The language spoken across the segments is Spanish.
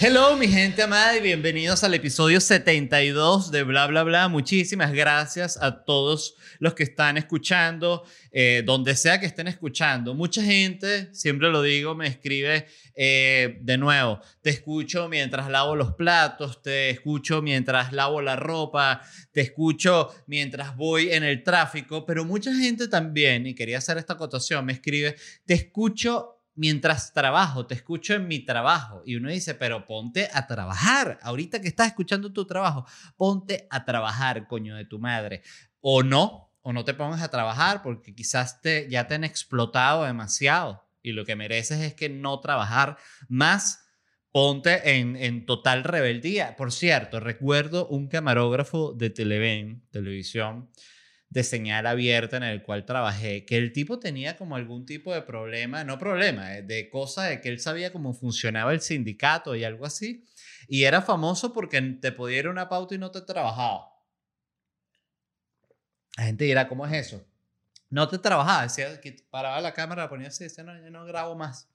Hello, mi gente amada, y bienvenidos al episodio 72 de Bla Bla Bla. Muchísimas gracias a todos los que están escuchando, eh, donde sea que estén escuchando. Mucha gente, siempre lo digo, me escribe eh, de nuevo, te escucho mientras lavo los platos, te escucho mientras lavo la ropa, te escucho mientras voy en el tráfico, pero mucha gente también, y quería hacer esta acotación, me escribe, te escucho mientras trabajo, te escucho en mi trabajo. Y uno dice, pero ponte a trabajar. Ahorita que estás escuchando tu trabajo, ponte a trabajar, coño de tu madre. O no, o no te pongas a trabajar porque quizás te, ya te han explotado demasiado y lo que mereces es que no trabajar más. Ponte en, en total rebeldía. Por cierto, recuerdo un camarógrafo de Televen, televisión, de señal abierta en el cual trabajé, que el tipo tenía como algún tipo de problema, no problema, eh, de cosa de que él sabía cómo funcionaba el sindicato y algo así, y era famoso porque te podía ir una pauta y no te trabajaba. La gente dirá, ¿cómo es eso? No te trabajaba, decía que paraba la cámara, ponía así, decía, no, yo no grabo más.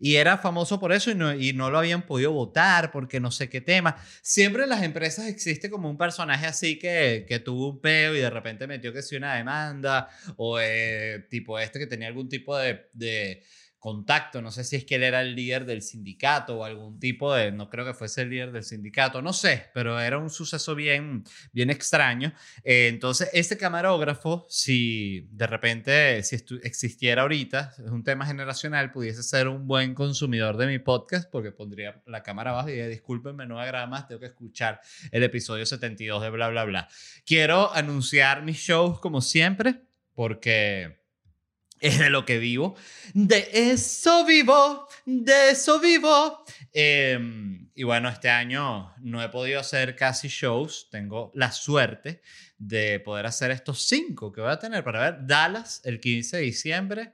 Y era famoso por eso y no, y no lo habían podido votar porque no sé qué tema. Siempre en las empresas existe como un personaje así que, que tuvo un peo y de repente metió que sí una demanda o eh, tipo este que tenía algún tipo de contacto, no sé si es que él era el líder del sindicato o algún tipo de, no creo que fuese el líder del sindicato, no sé, pero era un suceso bien, bien extraño. Eh, entonces, este camarógrafo, si de repente, si existiera ahorita, es un tema generacional, pudiese ser un buen consumidor de mi podcast porque pondría la cámara abajo y diría, discúlpenme, no haga más, tengo que escuchar el episodio 72 de bla, bla, bla. Quiero anunciar mis shows como siempre porque es de lo que vivo. De eso vivo, de eso vivo. Em, y bueno, este año no he podido hacer casi shows. Tengo la suerte de poder hacer estos cinco que voy a tener para ver. Dallas el 15 de diciembre.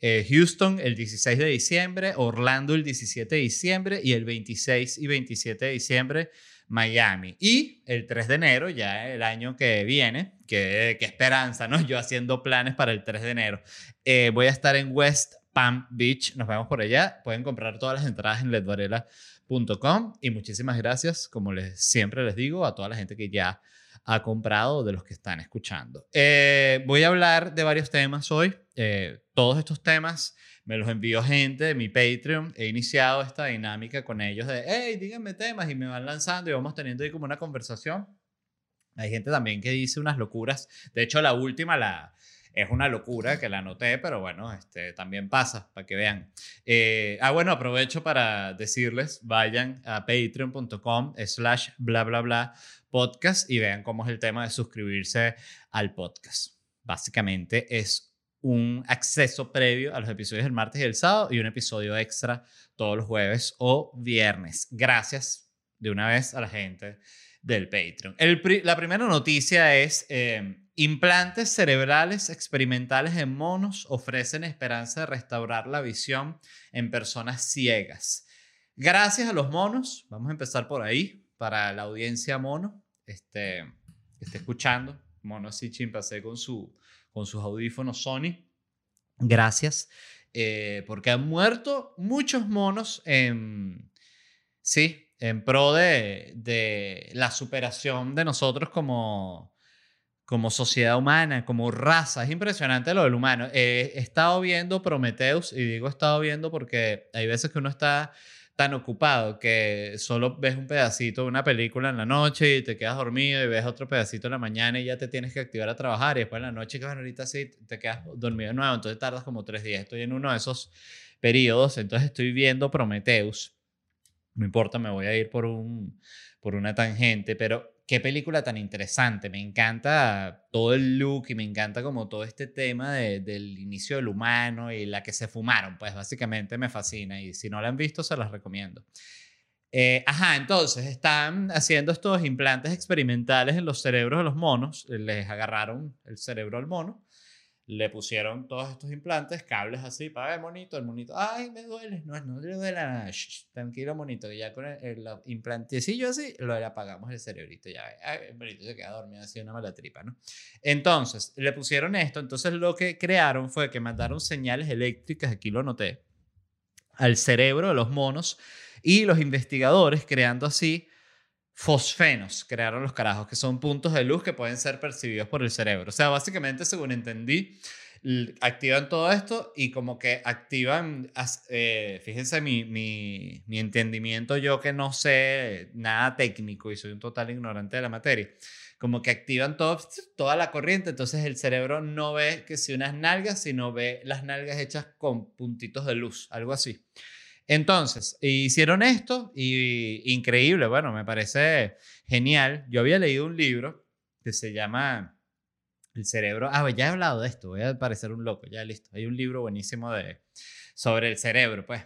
Eh, Houston el 16 de diciembre, Orlando el 17 de diciembre y el 26 y 27 de diciembre Miami. Y el 3 de enero, ya el año que viene, qué, esperanza, ¿no? Yo haciendo planes para el 3 de enero. Eh, voy a estar en West Palm Beach, nos vemos por allá. Pueden comprar todas las entradas en ledvarela.com y muchísimas gracias, como les, siempre les digo, a toda la gente que ya ha comprado de los que están escuchando. Eh, voy a hablar de varios temas hoy. Eh, todos estos temas me los envió gente de mi Patreon. He iniciado esta dinámica con ellos de, hey, díganme temas y me van lanzando y vamos teniendo ahí como una conversación. Hay gente también que dice unas locuras. De hecho, la última la, es una locura que la anoté, pero bueno, este, también pasa para que vean. Eh, ah, bueno, aprovecho para decirles, vayan a patreon.com slash bla bla bla podcast y vean cómo es el tema de suscribirse al podcast. Básicamente es un acceso previo a los episodios del martes y el sábado y un episodio extra todos los jueves o viernes. Gracias de una vez a la gente del Patreon. la primera noticia es eh, implantes cerebrales experimentales en monos ofrecen esperanza de restaurar la visión en personas ciegas. Gracias a los monos, vamos a empezar por ahí, para la audiencia mono, este, que esté escuchando, mono así chimpancé con su con sus audífonos Sony. Gracias, eh, porque han muerto muchos monos en, sí, en pro de, de la superación de nosotros como, como sociedad humana, como raza. Es impresionante lo del humano. he estado viendo Prometheus, y digo he estado viendo porque hay veces que uno está tan ocupado que solo ves un pedacito de una película en la noche y te quedas dormido y ves otro pedacito en la mañana y ya te tienes que activar a trabajar y después en la noche que bueno, ahorita sí te quedas dormido de nuevo, entonces tardas como tres días. Estoy en uno de esos periodos, entonces estoy viendo Prometheus. No importa, me voy a ir por, un, por una tangente, pero qué película tan interesante. Me encanta todo el look y me encanta como todo este tema del inicio del humano y la que se fumaron. Pues básicamente me fascina y si no la han visto se las recomiendo. Eh, ajá, entonces están haciendo estos implantes experimentales en los cerebros de los monos. Les agarraron el cerebro al mono le pusieron todos estos implantes, cables así, para ver, monito, el monito, ay, me duele, no, no le duele nada, tranquilo, monito, y ya con el, implantecillo así, lo apagamos el cerebrito, ya, el monito se queda dormido así, una mala tripa, ¿no? Entonces, le pusieron esto, entonces lo que crearon fue que mandaron señales eléctricas, aquí lo noté, al cerebro de los monos y los investigadores creando así fosfenos, crearon los carajos, que son puntos de luz que pueden ser percibidos por el cerebro. O sea, básicamente, según entendí, activan todo esto y como que activan, eh, fíjense mi, mi, mi, entendimiento, yo que no sé nada técnico y soy un total ignorante de la materia, como que activan todo, toda la corriente, entonces el cerebro no ve que si unas nalgas, sino ve las nalgas hechas con puntitos de luz, algo así. Entonces, hicieron esto y increíble, bueno, me parece genial. Yo había leído un libro que se llama El cerebro. Ah, ya he hablado de esto, voy a parecer un loco, ya listo. Hay un libro buenísimo de, sobre el cerebro, pues.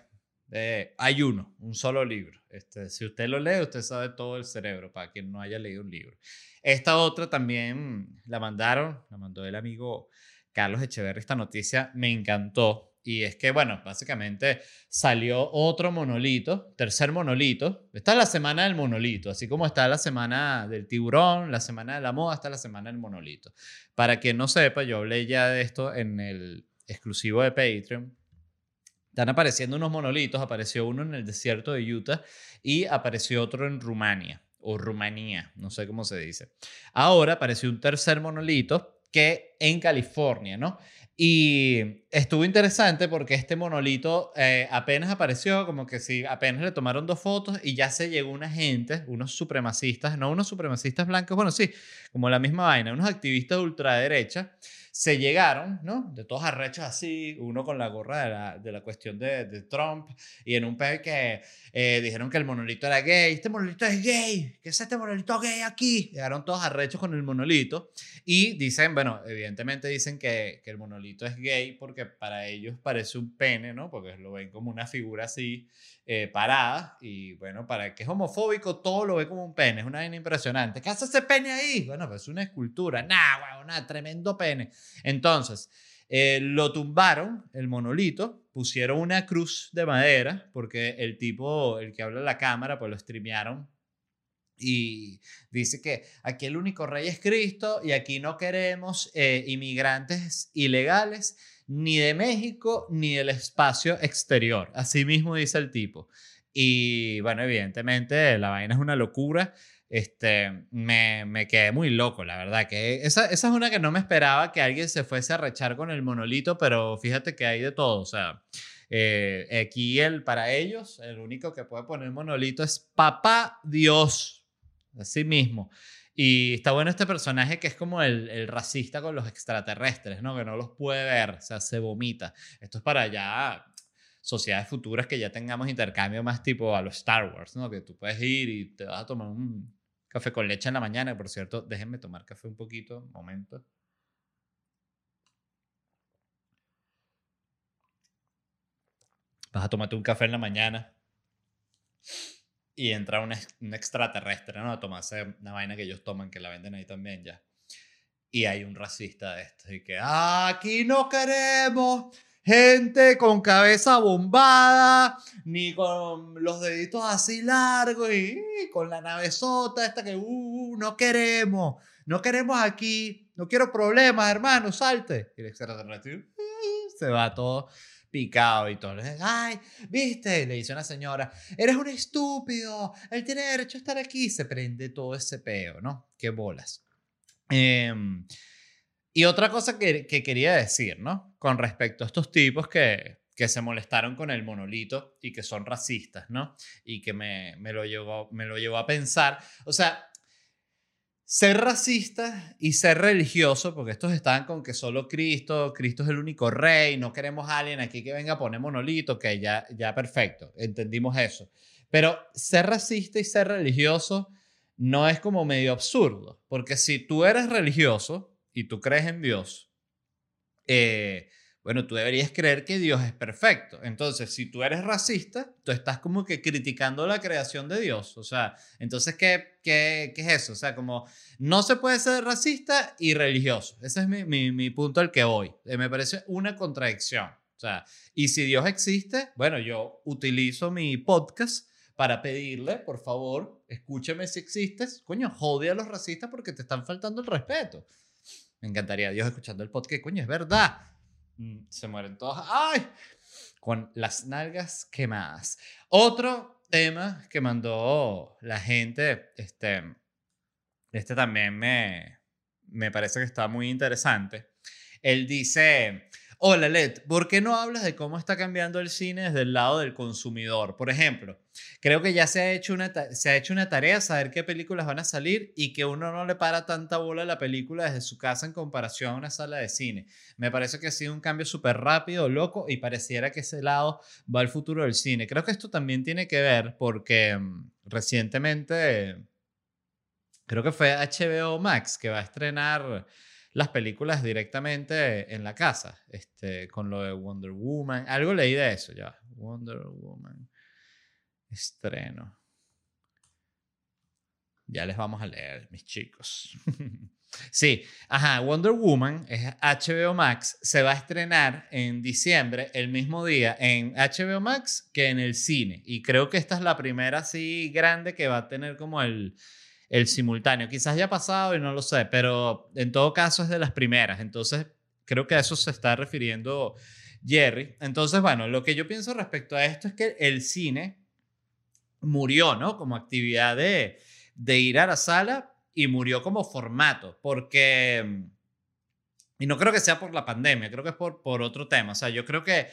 hay uno, un solo libro. Este, si usted lo lee, usted sabe todo el cerebro, para quien no haya leído un libro. Esta otra también la mandaron, la mandó el amigo Carlos Echeverri, esta noticia me encantó y es que, bueno, básicamente salió otro monolito, tercer monolito. Está la semana del monolito, así como está la semana del tiburón, la semana de la moda, está la semana del monolito. Para quien no sepa, yo hablé ya de esto en el exclusivo de Patreon. Están apareciendo unos monolitos, apareció uno en el desierto de Utah y apareció otro en Rumania o Rumanía, no sé cómo se dice. Ahora apareció un tercer monolito que en California, ¿no? Y estuvo interesante porque este monolito eh, apenas apareció, como que sí, apenas le tomaron dos fotos y ya se llegó una gente, unos supremacistas, no unos supremacistas blancos, bueno, sí, como la misma vaina, unos activistas de ultraderecha se llegaron, ¿no? De todos arrechos así, uno con la gorra de la, de la cuestión de, de, Trump, y en un pez que eh, dijeron que el monolito era gay, este monolito es gay, ¿qué es este monolito gay aquí? Llegaron todos arrechos con el monolito, y dicen, bueno, evidentemente dicen que, que el monolito es gay porque para ellos parece un pene, ¿no? Porque lo ven como una figura así, eh, parada, y bueno, para que es homofóbico, todo lo ve como un pene, es una vaina impresionante. ¿Qué hace ese pene ahí? Bueno, pues es una escultura, nah, wow, nada, tremendo pene. Entonces, eh, lo tumbaron, el monolito, pusieron una cruz de madera, porque el tipo, el que habla en la cámara, pues lo streamearon y dice que aquí el único rey es Cristo y aquí no queremos eh, inmigrantes ilegales ni de México ni del espacio exterior. Así mismo dice el tipo. Y bueno, evidentemente la vaina es una locura este, me, me, quedé muy loco, la verdad. Que esa, esa, es una que no me esperaba que alguien se fuese a rechar con el monolito, pero fíjate que hay de todo. O sea, eh, aquí el, para ellos, el único que puede poner monolito es Papá Dios, así mismo. Y está bueno este personaje que es como el, racista con los extraterrestres, ¿no? Que no los puede ver, o sea, se vomita. Esto es para ya sociedades futuras que ya tengamos intercambio más tipo a los Star Wars, ¿no? Que tú puedes ir y te vas a tomar un, Café con leche en la mañana, por cierto, déjenme tomar café un poquito, momento. Vas a tomarte un café en la mañana y entra un, extraterrestre, ¿no? A tomarse una vaina que ellos toman, que la venden ahí también ya. Y hay un racista de esto y que aquí no queremos gente con cabeza bombada, ni con los deditos así largos y, con la navezota esta que uh, no queremos, no queremos aquí, no quiero problemas, hermano, salte. Y el uh, se va todo picado y todo. Ay, viste, le dice una señora, eres un estúpido, él tiene derecho a estar aquí. Se prende todo ese peo, ¿no? Qué bolas. Eh, y otra cosa que, quería decir, ¿no? Con respecto a estos tipos que, que se molestaron con el monolito y que son racistas, ¿no? Y que me, me, lo llevó, me lo llevó a pensar. O sea, ser racista y ser religioso, porque estos están con que solo Cristo, Cristo es el único rey, no queremos a alguien aquí que venga a poner monolito, que ya, ya perfecto, entendimos eso. Pero ser racista y ser religioso no es como medio absurdo, porque si tú eres religioso, y tú crees en Dios, eh, bueno, tú deberías creer que Dios es perfecto. Entonces, si tú eres racista, tú estás como que criticando la creación de Dios. O sea, entonces, ¿qué, qué, qué es eso? O sea, como no se puede ser racista y religioso. Ese es mi, mi, mi punto al que voy. Eh, me parece una contradicción. O sea, y si Dios existe, bueno, yo utilizo mi podcast para pedirle, por favor, escúcheme si existes. Coño, jode a los racistas porque te están faltando el respeto. Me encantaría Dios escuchando el podcast. Coño, es verdad. Mm, se mueren todos. ¡Ay! Con las nalgas quemadas. Otro tema que mandó la gente, este, este también me, me parece que está muy interesante. Él dice, hola Led, ¿por qué no hablas de cómo está cambiando el cine desde el lado del consumidor? Por ejemplo, creo que ya se ha hecho una, se ha hecho una tarea saber qué películas van a salir y que uno no le para tanta bola a la película desde su casa en comparación a una sala de cine. Me parece que ha sido un cambio súper rápido, loco, y pareciera que ese lado va al futuro del cine. Creo que esto también tiene que ver porque mm, recientemente, creo que fue HBO Max que va a estrenar las películas directamente en la casa, este, con lo de Wonder Woman. Algo leí de eso ya. Wonder Woman. Estreno. Ya les vamos a leer, mis chicos. sí, ajá, Wonder Woman es HBO Max, se va a estrenar en diciembre, el mismo día, en HBO Max que en el cine. Y creo que esta es la primera así grande que va a tener como el, el simultáneo. Quizás ya ha pasado y no lo sé, pero en todo caso es de las primeras. Entonces, creo que a eso se está refiriendo Jerry. Entonces, bueno, lo que yo pienso respecto a esto es que el cine murió, ¿no? Como actividad de, de ir a la sala y murió como formato, porque... Y no creo que sea por la pandemia, creo que es por, por otro tema. O sea, yo creo que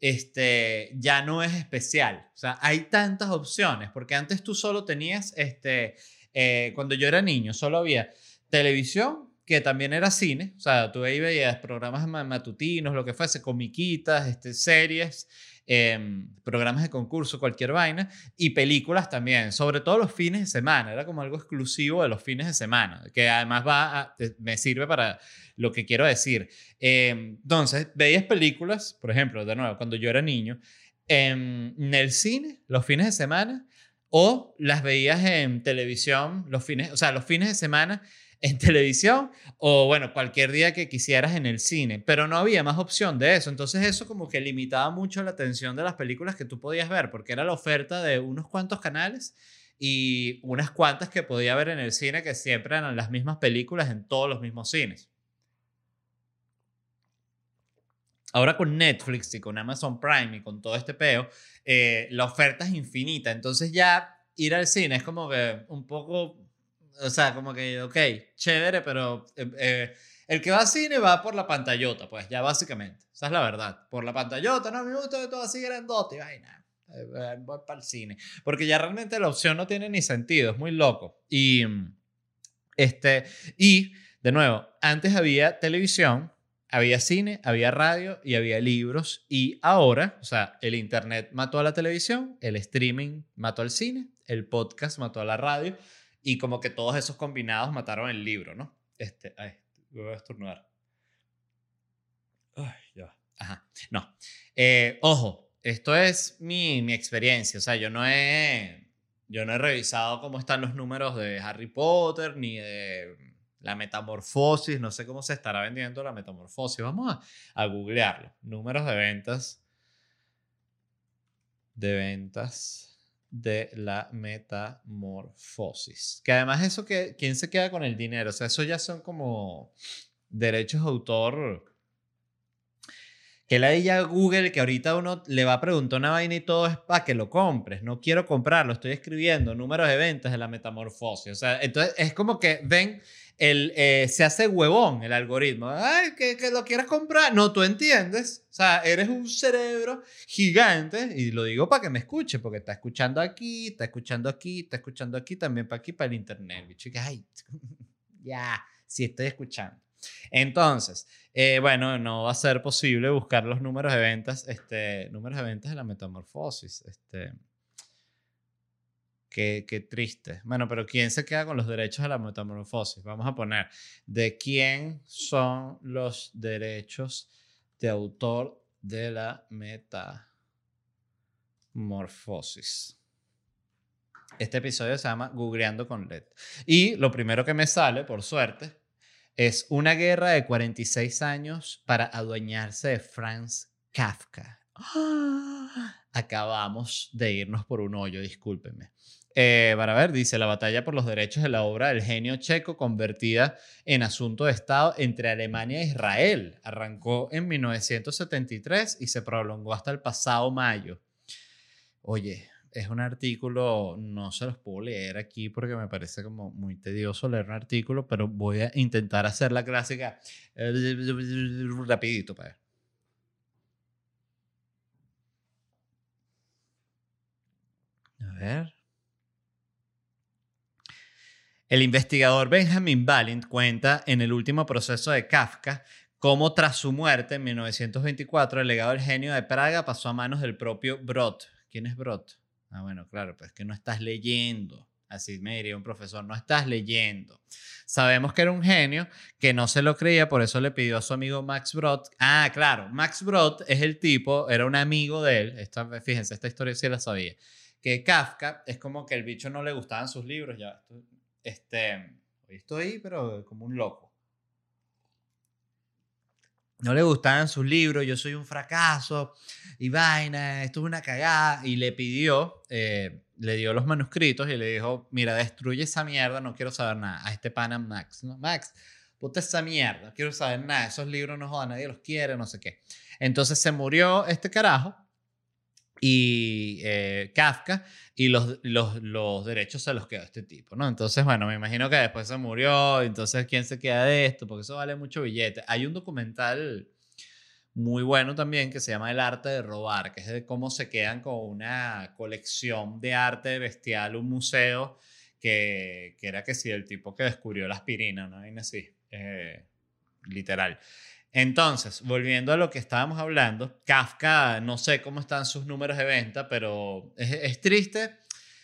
este, ya no es especial. O sea, hay tantas opciones, porque antes tú solo tenías este, eh, cuando yo era niño solo había televisión, que también era cine, o sea, tú ahí veías programas matutinos, lo que fuese, comiquitas, este, series, em, programas de concurso, cualquier vaina, y películas también, sobre todo los fines de semana, era como algo exclusivo de los fines de semana, que además va me sirve para lo que quiero decir. Em, entonces, veías películas, por ejemplo, de nuevo, cuando yo era niño, en el cine, los fines de semana, o las veías en televisión los fines, o sea, los fines de semana en televisión o bueno, cualquier día que quisieras en el cine, pero no había más opción de eso. Entonces eso como que limitaba mucho la atención de las películas que tú podías ver, porque era la oferta de unos cuantos canales y unas cuantas que podía ver en el cine que siempre eran las mismas películas en todos los mismos cines. Ahora con Netflix y con Amazon Prime y con todo este peo, eh, la oferta es infinita. Entonces ya ir al cine es como que un poco, o sea, como que, ok, chévere, pero eh, eh, el que va al cine va por la pantallota, pues ya básicamente. Esa es la verdad. Por la pantallota, no me gusta todo así grandote, vaina. Voy para el cine. Porque ya realmente la opción no tiene ni sentido, es muy loco. Y, este, y de nuevo, antes había televisión había cine, había radio y había libros. Y ahora, o sea, el Internet mató a la televisión, el streaming mató al cine, el podcast mató a la radio y como que todos esos combinados mataron el libro, ¿no? Este, ay, voy a estornudar. Ay, ya. Ajá. No. Eh, ojo, esto es mi, mi experiencia. O sea, yo no he, yo no he revisado cómo están los números de Harry Potter ni de la metamorfosis, no sé cómo se estará vendiendo la metamorfosis. Vamos a, a googlearlo. Números de ventas. De ventas de la metamorfosis. Que además eso que, ¿quién se queda con el dinero? O sea, eso ya son como derechos de autor. Que la ya Google, que ahorita uno le va a preguntar una vaina y todo es para que lo compres. No quiero comprarlo, estoy escribiendo números de ventas de la metamorfosis. O sea, entonces es como que ven el, eh, se hace huevón el algoritmo. Ay, que, que, lo quieras comprar. No, tú entiendes. O sea, eres un cerebro gigante. Y lo digo para que me escuche, porque está escuchando aquí, está escuchando aquí, está escuchando aquí, también para aquí, para el internet. Chicas, ay, ya, sí estoy escuchando. Entonces, eh, bueno, no va a ser posible buscar los números de ventas, este, números de ventas de la metamorfosis. Este, Qué, triste. Bueno, pero ¿quién se queda con los derechos de la metamorfosis? Vamos a poner, ¿de quién son los derechos de autor de la metamorfosis? Este episodio se llama Googleando con LED. Y lo primero que me sale, por suerte, es una guerra de 46 años para adueñarse de Franz Kafka. Acabamos de irnos por un hoyo, discúlpenme. Eh, para ver, dice la batalla por los derechos de la obra del genio checo convertida en asunto de Estado entre Alemania e Israel. Arrancó en 1973 y se prolongó hasta el pasado mayo. Oye, es un artículo, no se los puedo leer aquí porque me parece como muy tedioso leer un artículo, pero voy a intentar hacer la clásica rapidito para ver. A ver. El investigador Benjamin Balint cuenta en el último proceso de Kafka cómo tras su muerte en 1924 el legado del genio de Praga pasó a manos del propio Brot. ¿Quién es Brot? Ah, bueno, claro, pues que no estás leyendo. Así me diría un profesor, no estás leyendo. Sabemos que era un genio, que no se lo creía, por eso le pidió a su amigo Max Brod. Ah, claro, Max Brod es el tipo, era un amigo de él. Esta, fíjense, esta historia sí la sabía. Que Kafka es como que el bicho no le gustaban sus libros. Ya, este, hoy estoy, pero como un loco no le gustaban sus libros, yo soy un fracaso y vaina, esto es una cagada. Y le pidió, eh, le dio los manuscritos y le dijo, mira, destruye esa mierda, no quiero saber nada. A este pana Max, ¿no? Max, puta esa mierda, no quiero saber nada, esos libros no jodan, nadie los quiere, no sé qué. Entonces se murió este carajo y eh, Kafka y los, los, los, derechos se los quedó este tipo, ¿no? Entonces, bueno, me imagino que después se murió, entonces, ¿quién se queda de esto? Porque eso vale mucho billete. Hay un documental muy bueno también que se llama El arte de robar, que es de cómo se quedan con una colección de arte bestial, un museo, que, que era que sí, el tipo que descubrió la aspirina, ¿no? Y así, eh, literal. Entonces, volviendo a lo que estábamos hablando, Kafka, no sé cómo están sus números de venta, pero es, triste.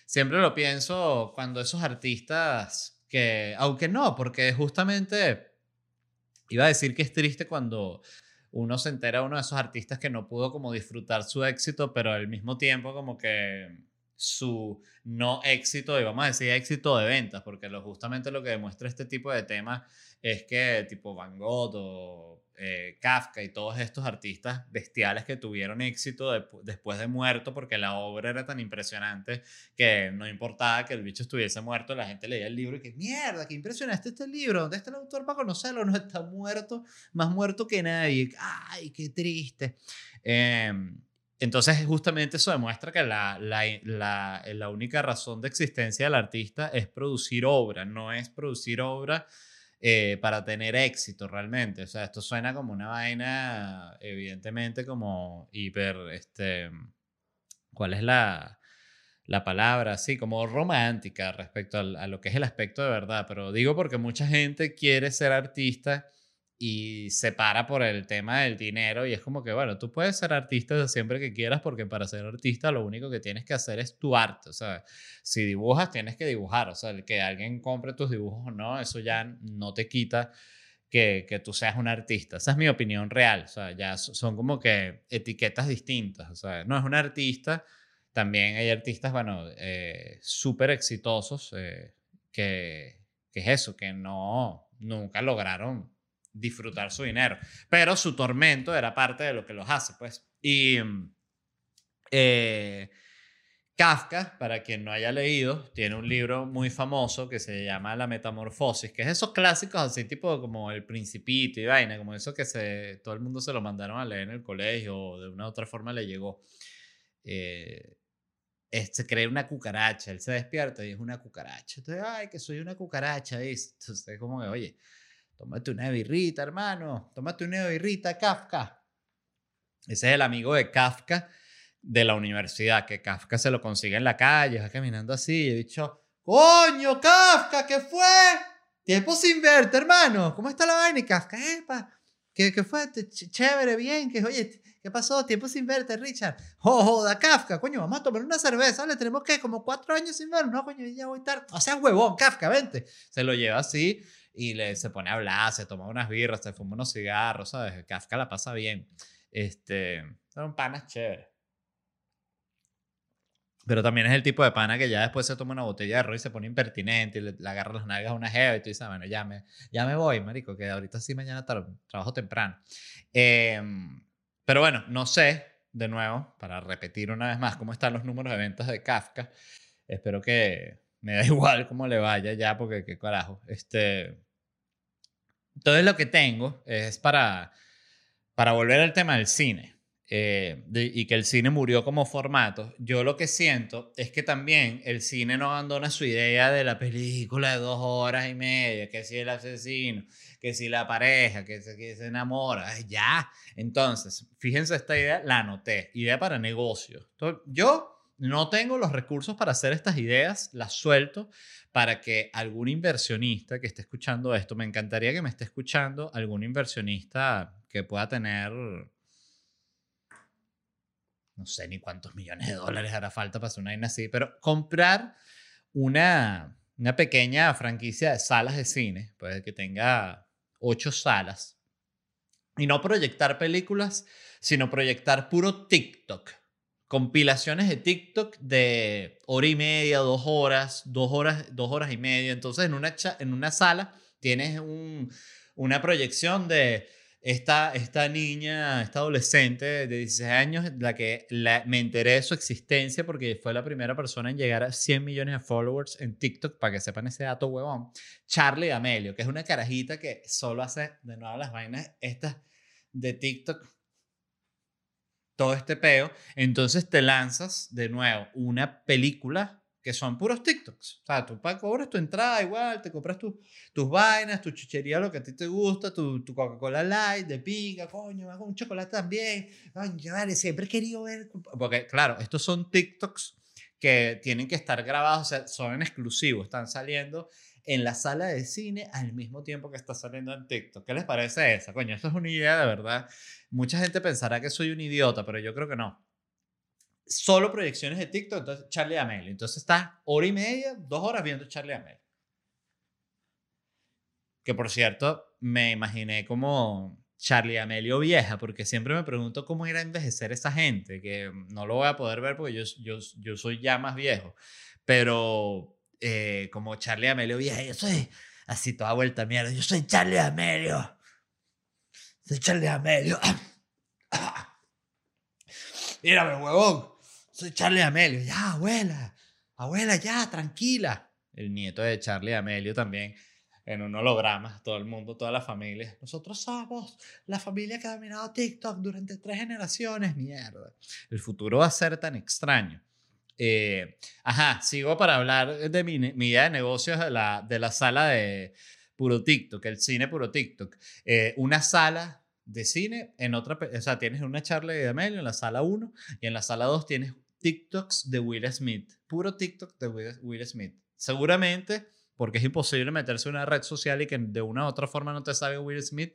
Siempre lo pienso cuando esos artistas que, aunque no, porque justamente iba a decir que es triste cuando uno se entera uno de esos artistas que no pudo como disfrutar su éxito, pero al mismo tiempo como que su no éxito, y vamos a decir éxito de ventas, porque lo, justamente lo que demuestra este tipo de temas es que tipo Van Gogh o eh, Kafka y todos estos artistas bestiales que tuvieron éxito después de muerto porque la obra era tan impresionante que no importaba que el bicho estuviese muerto, la gente leía el libro y que mierda, qué impresionante este libro, ¿dónde está el autor para conocerlo? No está muerto, más muerto que nadie, ay, qué triste. Em, entonces, justamente eso demuestra que la, la, la, la, única razón de existencia del artista es producir obra, no es producir obra eh, para tener éxito realmente. O sea, esto suena como una vaina, evidentemente, como hiper, este, ¿cuál es la, la palabra? Sí, como romántica respecto a lo que es el aspecto de verdad. Pero digo porque mucha gente quiere ser artista y se para por el tema del dinero y es como que, bueno, tú puedes ser artista siempre que quieras porque para ser artista lo único que tienes que hacer es tu arte, o sea, si dibujas tienes que dibujar, o sea, el que alguien compre tus dibujos o no, eso ya no te quita que, que tú seas un artista, esa es mi opinión real, o sea, ya son como que etiquetas distintas, o sea, no es un artista, también hay artistas, bueno, eh, súper exitosos eh, que, que es eso, que no, nunca lograron disfrutar su dinero. Pero su tormento era parte de lo que los hace, pues. Y eh, Kafka, para quien no haya leído, tiene un libro muy famoso que se llama La Metamorfosis, que es esos clásicos así tipo como El Principito y vaina, como eso que se, todo el mundo se lo mandaron a leer en el colegio o de una u otra forma le llegó. Eh, se cree una cucaracha, él se despierta y es una cucaracha. Entonces, ay, que soy una cucaracha, dice. Entonces, como que, oye, Tómate una birrita, hermano. Tómate una birrita, Kafka. Ese es el amigo de Kafka de la universidad, que Kafka se lo consigue en la calle, va caminando así, y he dicho, coño, Kafka, ¿qué fue? Tiempo sin verte, hermano. ¿Cómo está la vaina? Y Kafka, epa, ¿qué, qué fue? Chévere, bien, que oye, ¿qué pasó? Tiempo sin verte, Richard. Joda, Kafka, coño, vamos a tomar una cerveza, le tenemos que como cuatro años sin vernos, no, coño, ya voy tarde. O sea, huevón, Kafka, vente. Se lo lleva así y le, se pone a hablar, se toma unas birras, se fuma unos cigarros, ¿sabes? Kafka la pasa bien. Este, son panas chéveres. Pero también es el tipo de pana que ya después se toma una botella de ron y se pone impertinente y le, agarra las nalgas a una jeva y tú dices, ah, bueno, ya me, ya me voy, marico, que ahorita sí mañana trabajo temprano. Em, pero bueno, no sé, de nuevo, para repetir una vez más cómo están los números de ventas de Kafka. Espero que me da igual cómo le vaya ya, porque qué carajo. Este, todo lo que tengo es para, para volver al tema del cine. Eh, y que el cine murió como formato, yo lo que siento es que también el cine no abandona su idea de la película de dos horas y media, que si el asesino, que si la pareja, que si que se enamora, ya. Entonces, fíjense esta idea, la anoté, idea para negocio. yo no tengo los recursos para hacer estas ideas, las suelto para que algún inversionista que esté escuchando esto, me encantaría que me esté escuchando algún inversionista que pueda tener no sé ni cuántos millones de dólares hará falta para hacer una vaina así, pero comprar una, una pequeña franquicia de salas de cine, pues que tenga ocho salas, y no proyectar películas, sino proyectar puro TikTok. Compilaciones de TikTok de hora y media, dos horas, dos horas, dos horas y media. Entonces, en una, en una sala tienes un, una proyección de esta, esta niña, esta adolescente de 16 años, la que me enteré de su existencia porque fue la primera persona en llegar a 100 millones de followers en TikTok, para que sepan ese dato huevón, Charlie Amelio, que es una carajita que solo hace de nuevo las vainas estas de TikTok, todo este peo, entonces te lanzas de nuevo una película que son puros TikToks. O sea, tú cobras tu entrada igual, te compras tus vainas, tu chuchería, lo que a ti te gusta, tu, tu Coca-Cola Light, de pica, coño, hago un chocolate también. Coño, vale, siempre he querido ver. Porque, claro, estos son TikToks que tienen que estar grabados, o sea, son exclusivos, están saliendo en la sala de cine al mismo tiempo que está saliendo en TikTok. ¿Qué les parece esa? Coño, esto es una idea de verdad. Mucha gente pensará que soy un idiota, pero yo creo que no solo proyecciones de TikTok, entonces Charlie Amelio. Entonces estás hora y media, dos horas viendo Charlie Amelio. Que por cierto, me imaginé como Charlie Amelio vieja, porque siempre me pregunto cómo irá a envejecer esa gente, que no lo voy a poder ver porque yo, yo, yo soy ya más viejo. Pero eh, como Charlie Amelio vieja, yo soy así toda vuelta mierda. Yo soy Charlie Amelio. Soy Charlie Amelio. Mírame, huevón soy Charlie Amelio. Ya, abuela, abuela, ya, tranquila. El nieto de Charlie Amelio también en un holograma, todo el mundo, toda la familia. Nosotros somos la familia que ha dominado TikTok durante tres generaciones. Mierda. El futuro va a ser tan extraño. Eh, ajá, sigo para hablar de mi, mi, idea de negocios de la, de la sala de puro TikTok, el cine puro TikTok. Eh, una sala de cine en otra, o sea, tienes una charla de Amelio en la sala 1 y en la sala 2 tienes TikToks de Will Smith. Puro TikTok de Will Smith. Seguramente, porque es imposible meterse en una red social y que de una u otra forma no te sabe Will Smith,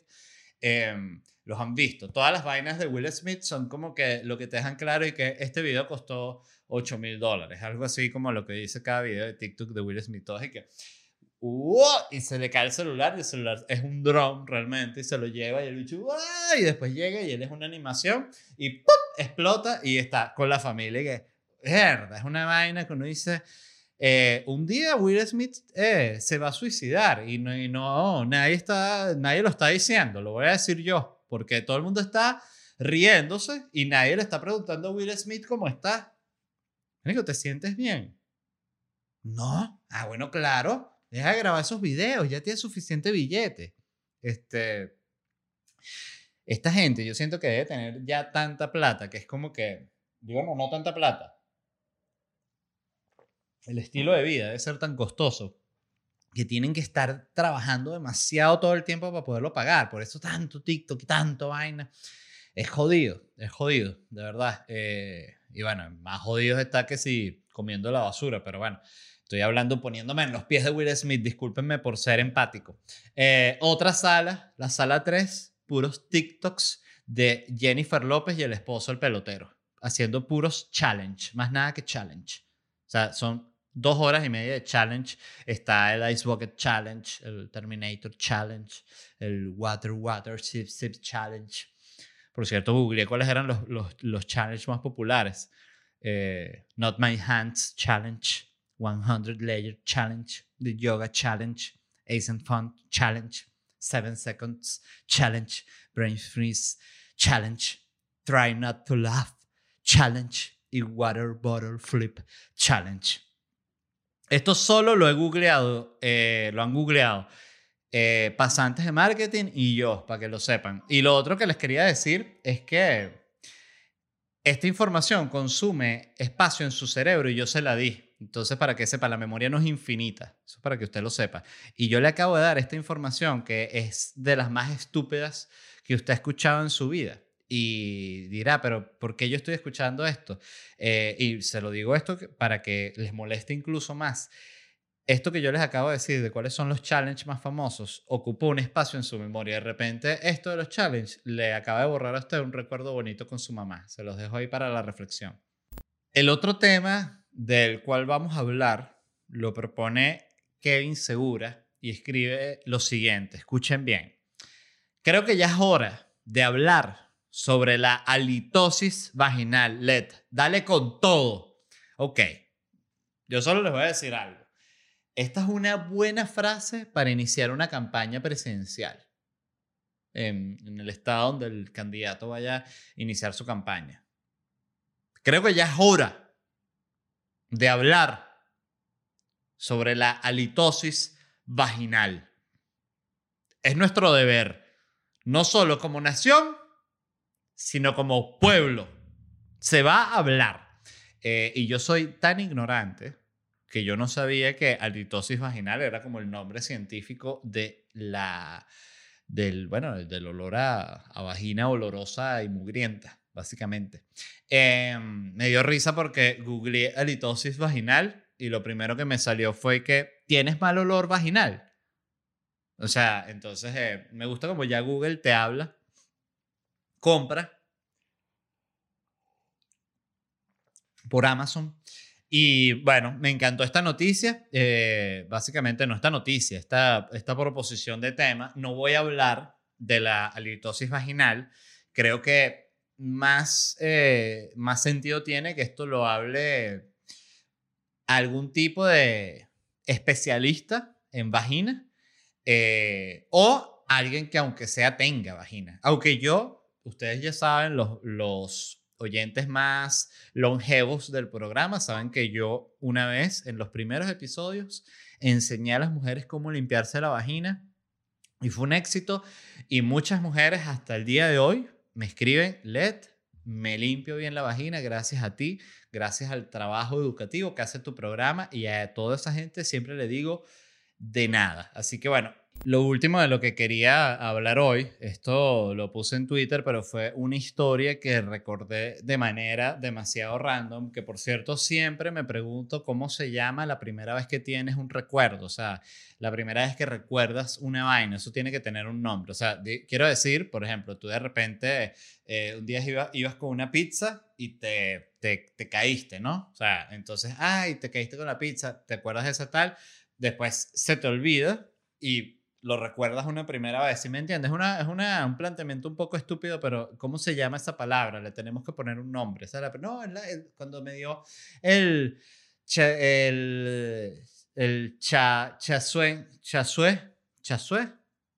em, los han visto. Todas las vainas de Will Smith son como que lo que te dejan claro y que este video costó 8 mil dólares. Algo así como lo que dice cada video de TikTok de Will Smith. Todo es que y se le cae el celular y el celular es un drone realmente y se lo lleva y el bicho y después llega y él es una animación y ¡pum! explota y está con la familia y que es una vaina que uno dice eh, un día Will Smith eh, se va a suicidar y no, y no nadie, está, nadie lo está diciendo, lo voy a decir yo, porque todo el mundo está riéndose y nadie le está preguntando a Will Smith cómo está. ¿te sientes bien? No. Ah, bueno, claro. Deja de grabar esos videos, ya tienes suficiente billete. Este, esta gente, yo siento que debe tener ya tanta plata, que es como que, digo, no, no tanta plata. El estilo de vida debe ser tan costoso que tienen que estar trabajando demasiado todo el tiempo para poderlo pagar. Por eso tanto TikTok y tanto vaina. Es jodido, es jodido, de verdad. Eh, y bueno, más jodido está que si comiendo la basura, pero bueno. Estoy hablando poniéndome en los pies de Will Smith, discúlpenme por ser empático. Eh, otra sala, la sala 3, puros TikToks de Jennifer López y el esposo el pelotero, haciendo puros challenge, más nada que challenge. O sea, son dos horas y media de challenge. Está el Ice Bucket Challenge, el Terminator Challenge, el Water Water Sip Sip Challenge. Por cierto, googleé cuáles eran los, los, los challenges más populares. Eh, Not My Hands Challenge, 100 Layer Challenge, the Yoga Challenge, Ace and Fun Challenge, 7 Seconds Challenge, Brain Freeze Challenge, Try Not to Laugh Challenge y Water Bottle Flip Challenge. Esto solo lo he googleado, eh, lo han googleado eh, pasantes de marketing y yo, para que lo sepan. Y lo otro que les quería decir es que esta información consume espacio en su cerebro y yo se la di. Entonces, para que sepa, la memoria no es infinita. Eso es para que usted lo sepa. Y yo le acabo de dar esta información que es de las más estúpidas que usted ha escuchado en su vida. Y dirá, pero ¿por qué yo estoy escuchando esto? Eh, y se lo digo esto para que les moleste incluso más. Esto que yo les acabo de decir de cuáles son los challenges más famosos ocupó un espacio en su memoria. De repente, esto de los challenges le acaba de borrar a usted un recuerdo bonito con su mamá. Se los dejo ahí para la reflexión. El otro tema del cual vamos a hablar lo propone Kevin Segura y escribe lo siguiente. Escuchen bien. Creo que ya es hora de hablar sobre la halitosis vaginal. LED, dale con todo. Ok, yo solo les voy a decir algo. Esta es una buena frase para iniciar una campaña presidencial en, en, el estado donde el candidato vaya a iniciar su campaña. Creo que ya es hora de hablar sobre la halitosis vaginal. Es nuestro deber, no solo como nación, sino como pueblo. Se va a hablar. Eh, y yo soy tan ignorante que yo no sabía que halitosis vaginal era como el nombre científico de la del bueno del olor a, vagina olorosa y mugrienta básicamente em, me dio risa porque googleé halitosis vaginal y lo primero que me salió fue que tienes mal olor vaginal o sea entonces eh, me gusta como ya Google te habla compra por Amazon y bueno, me encantó esta noticia. Eh, básicamente, no esta noticia, esta, esta proposición de tema. No voy a hablar de la halitosis vaginal. Creo que más, eh, más sentido tiene que esto lo hable algún tipo de especialista en vagina eh, o alguien que aunque sea tenga vagina. Aunque yo, ustedes ya saben, los, los oyentes más longevos del programa saben que yo una vez en los primeros episodios enseñé a las mujeres cómo limpiarse la vagina y fue un éxito y muchas mujeres hasta el día de hoy me escriben, Led, me limpio bien la vagina gracias a ti, gracias al trabajo educativo que hace tu programa y a toda esa gente siempre le digo de nada. Así que bueno, lo último de lo que quería hablar hoy, esto lo puse en Twitter, pero fue una historia que recordé de manera demasiado random, que por cierto siempre me pregunto cómo se llama la primera vez que tienes un recuerdo, o sea, la primera vez que recuerdas una vaina, eso tiene que tener un nombre, o sea, quiero decir, por ejemplo, tú de repente eh, un día ibas con una pizza y te, te, te caíste, ¿no? O sea, entonces, ay, te caíste con la pizza, ¿te acuerdas de esa tal? Después se te olvida y lo recuerdas una primera vez, ¿sí me entiendes? Es, una, es una, un planteamiento un poco estúpido, pero ¿cómo se llama esa palabra? Le tenemos que poner un nombre. no, cuando me dio el, el, el cha, chasué, chasué, chasué,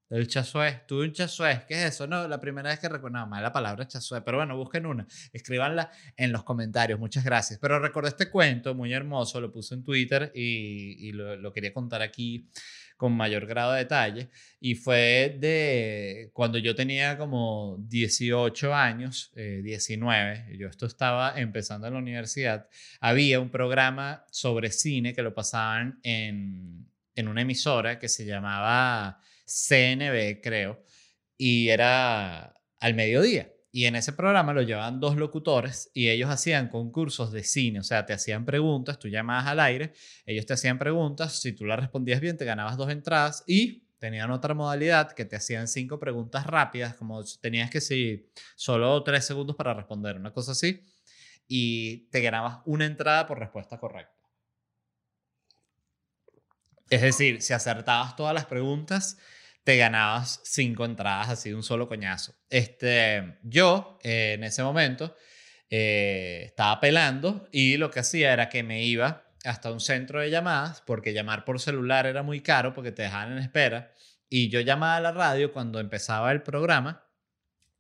el chasué, tuve un chasué, ¿qué es eso? No, la primera vez que recuerdo, no, la palabra chasué, pero bueno, busquen una, escríbanla en los comentarios, muchas gracias. Pero recordé este cuento muy hermoso, lo puse en Twitter y, y lo, lo quería contar aquí con mayor grado de detalle. Y fue de cuando yo tenía como 18 años, 19, eh, yo esto estaba empezando en la universidad, había un programa sobre cine que lo pasaban en, en una emisora que se llamaba CNB, creo, y era al mediodía. Y en ese programa lo llevaban dos locutores y ellos hacían concursos de cine, o sea, te hacían preguntas, tú llamabas al aire, ellos te hacían preguntas, si tú las respondías bien te ganabas dos entradas y tenían otra modalidad que te hacían cinco preguntas rápidas, como tenías que sí, solo tres segundos para responder, una cosa así, y te ganabas una entrada por respuesta correcta. Es decir, si acertabas todas las preguntas, te ganabas cinco entradas así de un solo coñazo. Este, yo eh, en ese momento eh, estaba pelando y lo que hacía era que me iba hasta un centro de llamadas porque llamar por celular era muy caro porque te dejaban en espera y yo llamaba a la radio cuando empezaba el programa,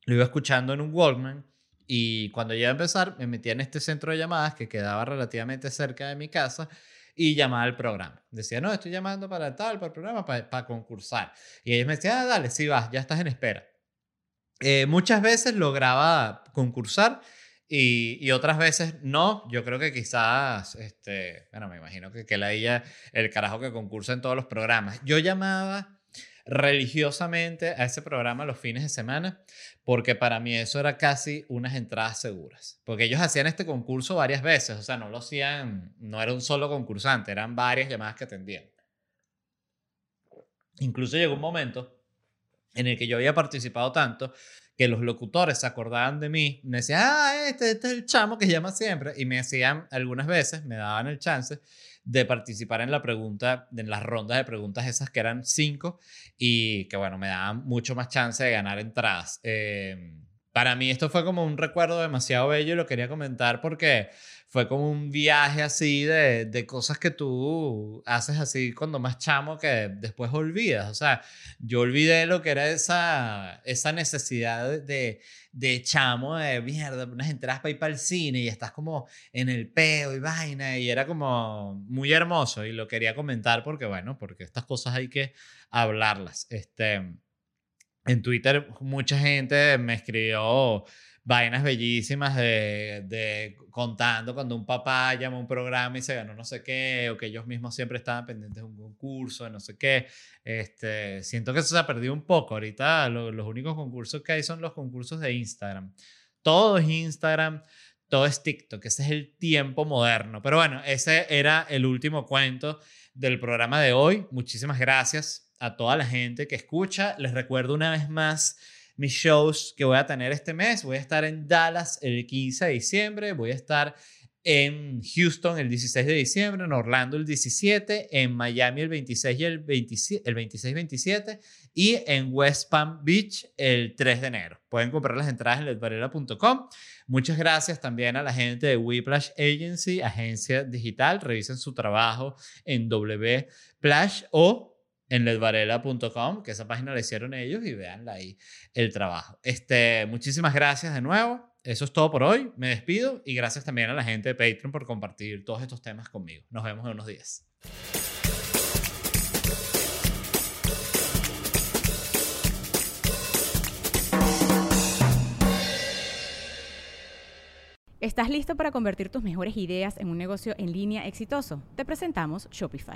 lo iba escuchando en un Walkman Y cuando iba a empezar, me metía en este centro de llamadas que quedaba relativamente cerca de mi casa y llamaba al programa. Decía, no, estoy llamando para tal, para el programa, para, concursar. Y ellos me decían, ah, dale, sí vas, ya estás en espera. Eh, muchas veces lograba concursar y, y, otras veces no. Yo creo que quizás, este, bueno, me imagino que, que la ella, el carajo que concursa en todos los programas. Yo llamaba religiosamente a ese programa los fines de semana, porque para mí eso era casi unas entradas seguras. Porque ellos hacían este concurso varias veces, o sea, no lo hacían, no era un solo concursante, eran varias llamadas que atendían. Incluso llegó un momento en el que yo había participado tanto que los locutores se acordaban de mí, me decían, ah, este, este es el chamo que llama siempre, y me decían algunas veces, me daban el chance de participar en la pregunta, en las rondas de preguntas esas que eran cinco y que bueno, me daban mucho más chance de ganar entradas. Eh, para mí esto fue como un recuerdo demasiado bello y lo quería comentar porque fue como un viaje así de, de, cosas que tú haces así cuando más chamo que después olvidas. O sea, yo olvidé lo que era esa, esa necesidad de, de chamo, de mierda, unas entradas para ir para el cine y estás como en el peo y vaina y era como muy hermoso y lo quería comentar porque, bueno, porque estas cosas hay que hablarlas. Este, en Twitter mucha gente me escribió vainas bellísimas de, de, contando cuando un papá llama a un programa y se ganó no sé qué, o que ellos mismos siempre estaban pendientes de un concurso, de no sé qué. Este, siento que eso se ha perdido un poco. Ahorita los únicos concursos que hay son los concursos de Instagram. Todo es Instagram, todo es TikTok, ese es el tiempo moderno. Pero bueno, ese era el último cuento del programa de hoy. Muchísimas gracias a toda la gente que escucha. Les recuerdo una vez más mis shows que voy a tener este mes. Voy a estar en Dallas el 15 de diciembre, voy a estar en Houston el 16 de diciembre, en Orlando el 17, en Miami el 26 y el, 26-27 y en West Palm Beach el 3 de enero. Pueden comprar las entradas en ledvarela.com. Muchas gracias también a la gente de Whiplash Agency, agencia digital. Revisen su trabajo en Wplash o en ledvarela.com, que esa página la hicieron ellos y veanla ahí el trabajo. Este, muchísimas gracias de nuevo. Eso es todo por hoy. Me despido y gracias también a la gente de Patreon por compartir todos estos temas conmigo. Nos vemos en unos días. ¿Estás listo para convertir tus mejores ideas en un negocio en línea exitoso? Te presentamos Shopify.